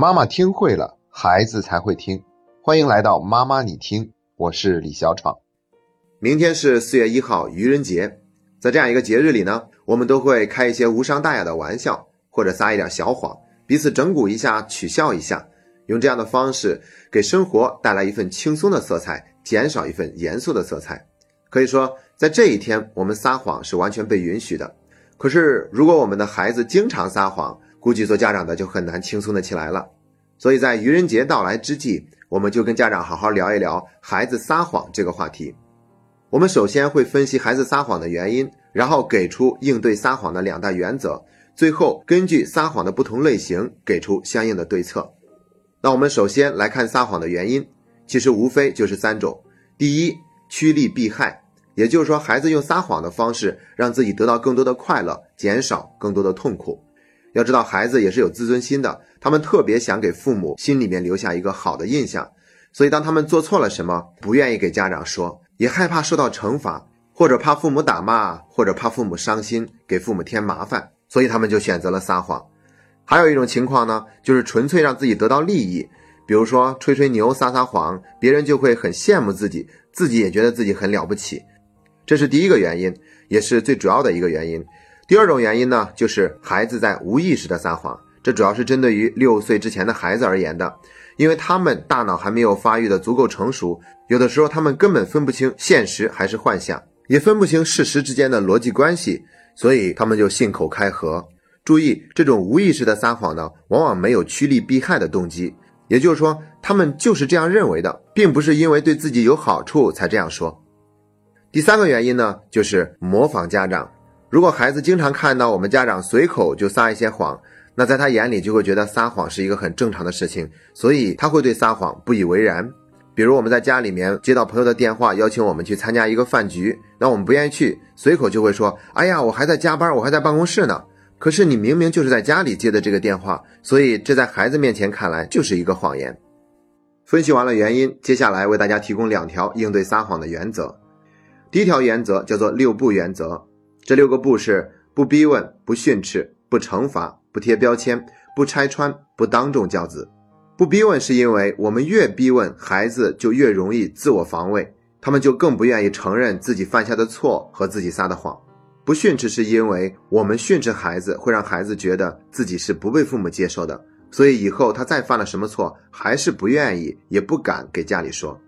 妈妈听会了，孩子才会听。欢迎来到妈妈你听，我是李小闯。明天是四月一号，愚人节。在这样一个节日里呢，我们都会开一些无伤大雅的玩笑，或者撒一点小谎，彼此整蛊一下，取笑一下，用这样的方式给生活带来一份轻松的色彩，减少一份严肃的色彩。可以说，在这一天，我们撒谎是完全被允许的。可是，如果我们的孩子经常撒谎，估计做家长的就很难轻松的起来了。所以在愚人节到来之际，我们就跟家长好好聊一聊孩子撒谎这个话题。我们首先会分析孩子撒谎的原因，然后给出应对撒谎的两大原则，最后根据撒谎的不同类型给出相应的对策。那我们首先来看撒谎的原因，其实无非就是三种：第一，趋利避害，也就是说，孩子用撒谎的方式让自己得到更多的快乐，减少更多的痛苦。要知道，孩子也是有自尊心的，他们特别想给父母心里面留下一个好的印象，所以当他们做错了什么，不愿意给家长说，也害怕受到惩罚，或者怕父母打骂，或者怕父母伤心，给父母添麻烦，所以他们就选择了撒谎。还有一种情况呢，就是纯粹让自己得到利益，比如说吹吹牛、撒撒谎，别人就会很羡慕自己，自己也觉得自己很了不起。这是第一个原因，也是最主要的一个原因。第二种原因呢，就是孩子在无意识的撒谎，这主要是针对于六岁之前的孩子而言的，因为他们大脑还没有发育的足够成熟，有的时候他们根本分不清现实还是幻想，也分不清事实之间的逻辑关系，所以他们就信口开河。注意，这种无意识的撒谎呢，往往没有趋利避害的动机，也就是说，他们就是这样认为的，并不是因为对自己有好处才这样说。第三个原因呢，就是模仿家长。如果孩子经常看到我们家长随口就撒一些谎，那在他眼里就会觉得撒谎是一个很正常的事情，所以他会对撒谎不以为然。比如我们在家里面接到朋友的电话，邀请我们去参加一个饭局，那我们不愿意去，随口就会说：“哎呀，我还在加班，我还在办公室呢。”可是你明明就是在家里接的这个电话，所以这在孩子面前看来就是一个谎言。分析完了原因，接下来为大家提供两条应对撒谎的原则。第一条原则叫做六不原则。这六个不是不逼问、不训斥、不惩罚、不贴标签、不拆穿、不当众教子。不逼问是因为我们越逼问孩子，就越容易自我防卫，他们就更不愿意承认自己犯下的错和自己撒的谎。不训斥是因为我们训斥孩子，会让孩子觉得自己是不被父母接受的，所以以后他再犯了什么错，还是不愿意也不敢给家里说。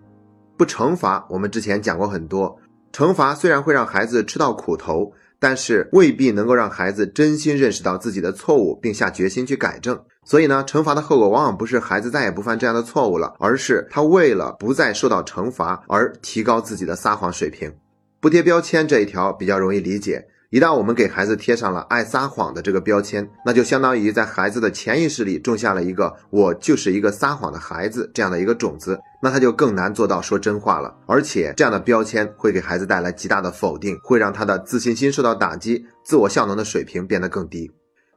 不惩罚，我们之前讲过很多，惩罚虽然会让孩子吃到苦头。但是未必能够让孩子真心认识到自己的错误，并下决心去改正。所以呢，惩罚的后果往往不是孩子再也不犯这样的错误了，而是他为了不再受到惩罚而提高自己的撒谎水平。不贴标签这一条比较容易理解。一旦我们给孩子贴上了爱撒谎的这个标签，那就相当于在孩子的潜意识里种下了一个“我就是一个撒谎的孩子”这样的一个种子，那他就更难做到说真话了。而且这样的标签会给孩子带来极大的否定，会让他的自信心受到打击，自我效能的水平变得更低。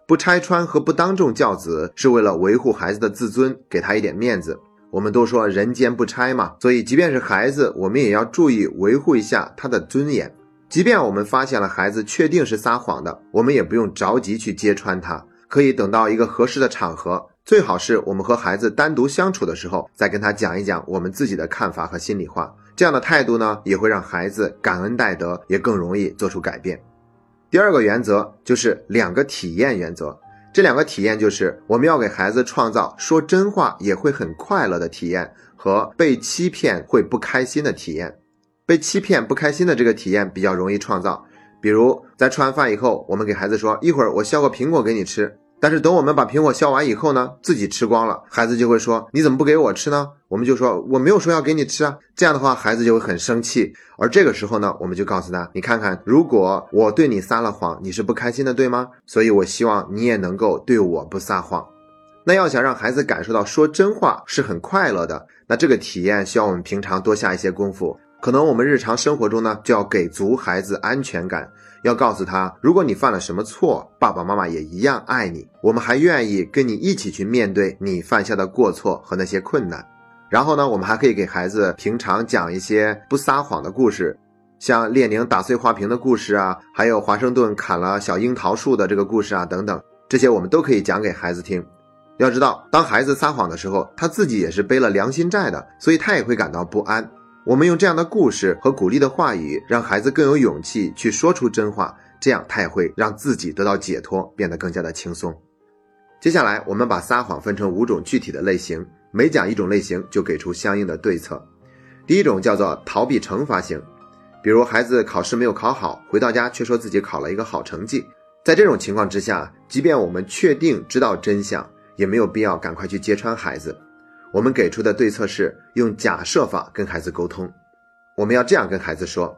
不拆穿和不当众教子，是为了维护孩子的自尊，给他一点面子。我们都说人间不拆嘛，所以即便是孩子，我们也要注意维护一下他的尊严。即便我们发现了孩子确定是撒谎的，我们也不用着急去揭穿他，可以等到一个合适的场合，最好是我们和孩子单独相处的时候，再跟他讲一讲我们自己的看法和心里话。这样的态度呢，也会让孩子感恩戴德，也更容易做出改变。第二个原则就是两个体验原则，这两个体验就是我们要给孩子创造说真话也会很快乐的体验和被欺骗会不开心的体验。被欺骗不开心的这个体验比较容易创造，比如在吃完饭以后，我们给孩子说一会儿我削个苹果给你吃，但是等我们把苹果削完以后呢，自己吃光了，孩子就会说你怎么不给我吃呢？我们就说我没有说要给你吃啊，这样的话孩子就会很生气，而这个时候呢，我们就告诉他，你看看，如果我对你撒了谎，你是不开心的，对吗？所以我希望你也能够对我不撒谎。那要想让孩子感受到说真话是很快乐的，那这个体验需要我们平常多下一些功夫。可能我们日常生活中呢，就要给足孩子安全感，要告诉他，如果你犯了什么错，爸爸妈妈也一样爱你，我们还愿意跟你一起去面对你犯下的过错和那些困难。然后呢，我们还可以给孩子平常讲一些不撒谎的故事，像列宁打碎花瓶的故事啊，还有华盛顿砍了小樱桃树的这个故事啊，等等，这些我们都可以讲给孩子听。要知道，当孩子撒谎的时候，他自己也是背了良心债的，所以他也会感到不安。我们用这样的故事和鼓励的话语，让孩子更有勇气去说出真话，这样他也会让自己得到解脱，变得更加的轻松。接下来，我们把撒谎分成五种具体的类型，每讲一种类型就给出相应的对策。第一种叫做逃避惩罚型，比如孩子考试没有考好，回到家却说自己考了一个好成绩。在这种情况之下，即便我们确定知道真相，也没有必要赶快去揭穿孩子。我们给出的对策是用假设法跟孩子沟通。我们要这样跟孩子说：“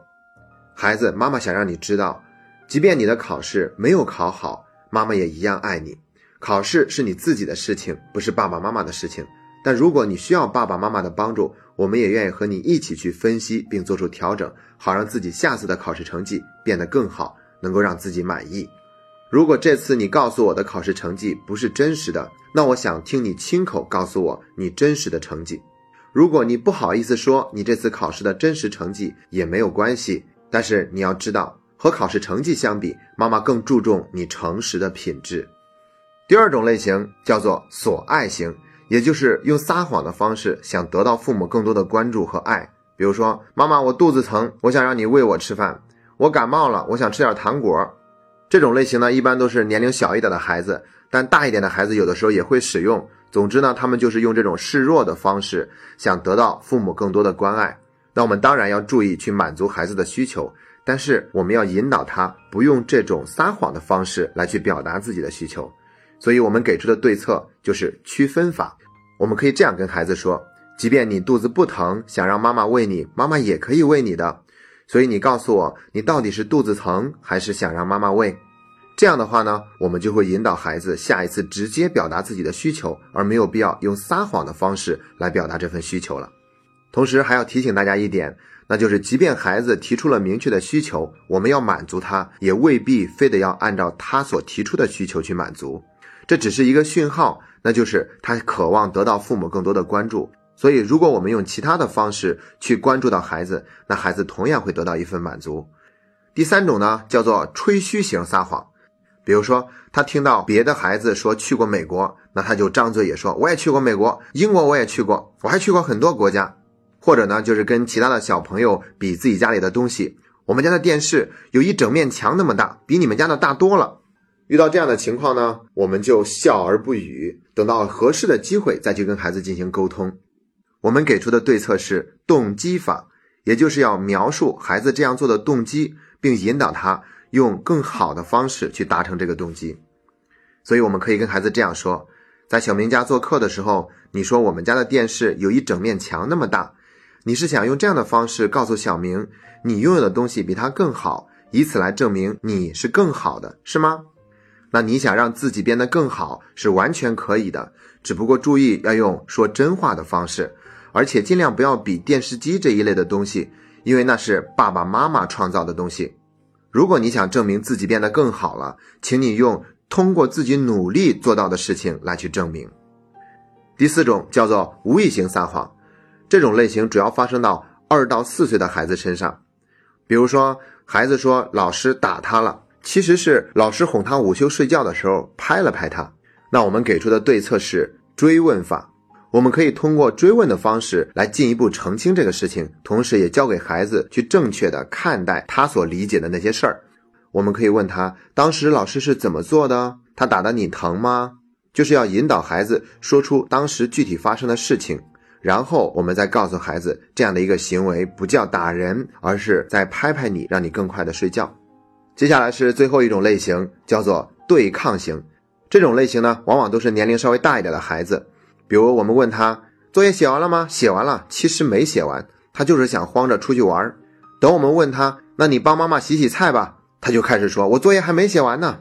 孩子，妈妈想让你知道，即便你的考试没有考好，妈妈也一样爱你。”考试是你自己的事情，不是爸爸妈妈的事情。但如果你需要爸爸妈妈的帮助，我们也愿意和你一起去分析并做出调整，好让自己下次的考试成绩变得更好，能够让自己满意。如果这次你告诉我的考试成绩不是真实的，那我想听你亲口告诉我你真实的成绩。如果你不好意思说你这次考试的真实成绩也没有关系，但是你要知道，和考试成绩相比，妈妈更注重你诚实的品质。第二种类型叫做索爱型，也就是用撒谎的方式想得到父母更多的关注和爱。比如说，妈妈，我肚子疼，我想让你喂我吃饭；我感冒了，我想吃点糖果。这种类型呢，一般都是年龄小一点的孩子，但大一点的孩子有的时候也会使用。总之呢，他们就是用这种示弱的方式，想得到父母更多的关爱。那我们当然要注意去满足孩子的需求，但是我们要引导他不用这种撒谎的方式来去表达自己的需求。所以，我们给出的对策就是区分法。我们可以这样跟孩子说：，即便你肚子不疼，想让妈妈喂你，妈妈也可以喂你的。所以，你告诉我，你到底是肚子疼，还是想让妈妈喂？这样的话呢，我们就会引导孩子下一次直接表达自己的需求，而没有必要用撒谎的方式来表达这份需求了。同时，还要提醒大家一点，那就是，即便孩子提出了明确的需求，我们要满足他，也未必非得要按照他所提出的需求去满足。这只是一个讯号，那就是他渴望得到父母更多的关注。所以，如果我们用其他的方式去关注到孩子，那孩子同样会得到一份满足。第三种呢，叫做吹嘘型撒谎。比如说，他听到别的孩子说去过美国，那他就张嘴也说我也去过美国，英国我也去过，我还去过很多国家。或者呢，就是跟其他的小朋友比自己家里的东西。我们家的电视有一整面墙那么大，比你们家的大多了。遇到这样的情况呢，我们就笑而不语，等到合适的机会再去跟孩子进行沟通。我们给出的对策是动机法，也就是要描述孩子这样做的动机，并引导他用更好的方式去达成这个动机。所以我们可以跟孩子这样说：在小明家做客的时候，你说我们家的电视有一整面墙那么大，你是想用这样的方式告诉小明，你拥有的东西比他更好，以此来证明你是更好的，是吗？那你想让自己变得更好是完全可以的，只不过注意要用说真话的方式，而且尽量不要比电视机这一类的东西，因为那是爸爸妈妈创造的东西。如果你想证明自己变得更好了，请你用通过自己努力做到的事情来去证明。第四种叫做无意型撒谎，这种类型主要发生到二到四岁的孩子身上，比如说孩子说老师打他了。其实是老师哄他午休睡觉的时候拍了拍他，那我们给出的对策是追问法。我们可以通过追问的方式来进一步澄清这个事情，同时也教给孩子去正确的看待他所理解的那些事儿。我们可以问他，当时老师是怎么做的？他打的你疼吗？就是要引导孩子说出当时具体发生的事情，然后我们再告诉孩子，这样的一个行为不叫打人，而是在拍拍你，让你更快的睡觉。接下来是最后一种类型，叫做对抗型。这种类型呢，往往都是年龄稍微大一点的孩子。比如我们问他作业写完了吗？写完了，其实没写完，他就是想慌着出去玩。等我们问他，那你帮妈妈洗洗菜吧，他就开始说，我作业还没写完呢。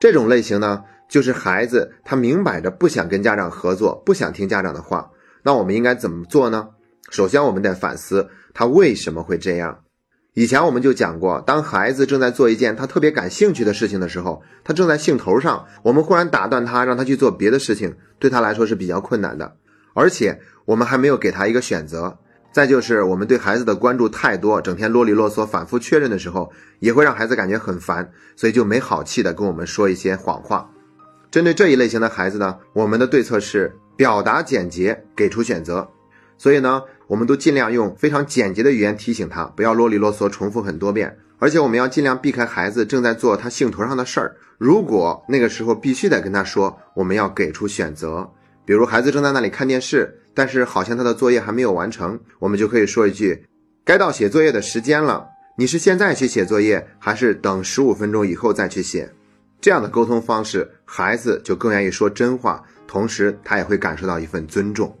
这种类型呢，就是孩子他明摆着不想跟家长合作，不想听家长的话。那我们应该怎么做呢？首先，我们得反思他为什么会这样。以前我们就讲过，当孩子正在做一件他特别感兴趣的事情的时候，他正在兴头上，我们忽然打断他，让他去做别的事情，对他来说是比较困难的。而且我们还没有给他一个选择。再就是我们对孩子的关注太多，整天啰里啰嗦、反复确认的时候，也会让孩子感觉很烦，所以就没好气的跟我们说一些谎话。针对这一类型的孩子呢，我们的对策是表达简洁，给出选择。所以呢，我们都尽量用非常简洁的语言提醒他，不要啰里啰嗦重复很多遍。而且我们要尽量避开孩子正在做他兴头上的事儿。如果那个时候必须得跟他说，我们要给出选择。比如孩子正在那里看电视，但是好像他的作业还没有完成，我们就可以说一句：“该到写作业的时间了，你是现在去写作业，还是等十五分钟以后再去写？”这样的沟通方式，孩子就更愿意说真话，同时他也会感受到一份尊重。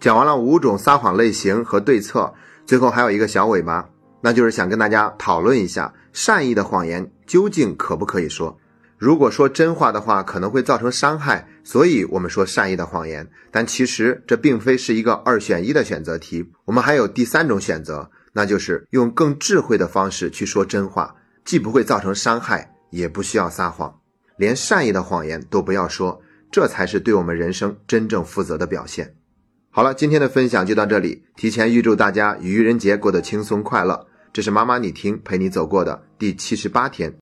讲完了五种撒谎类型和对策，最后还有一个小尾巴，那就是想跟大家讨论一下，善意的谎言究竟可不可以说？如果说真话的话，可能会造成伤害，所以我们说善意的谎言。但其实这并非是一个二选一的选择题，我们还有第三种选择，那就是用更智慧的方式去说真话，既不会造成伤害。也不需要撒谎，连善意的谎言都不要说，这才是对我们人生真正负责的表现。好了，今天的分享就到这里，提前预祝大家愚人节过得轻松快乐。这是妈妈你听陪你走过的第七十八天。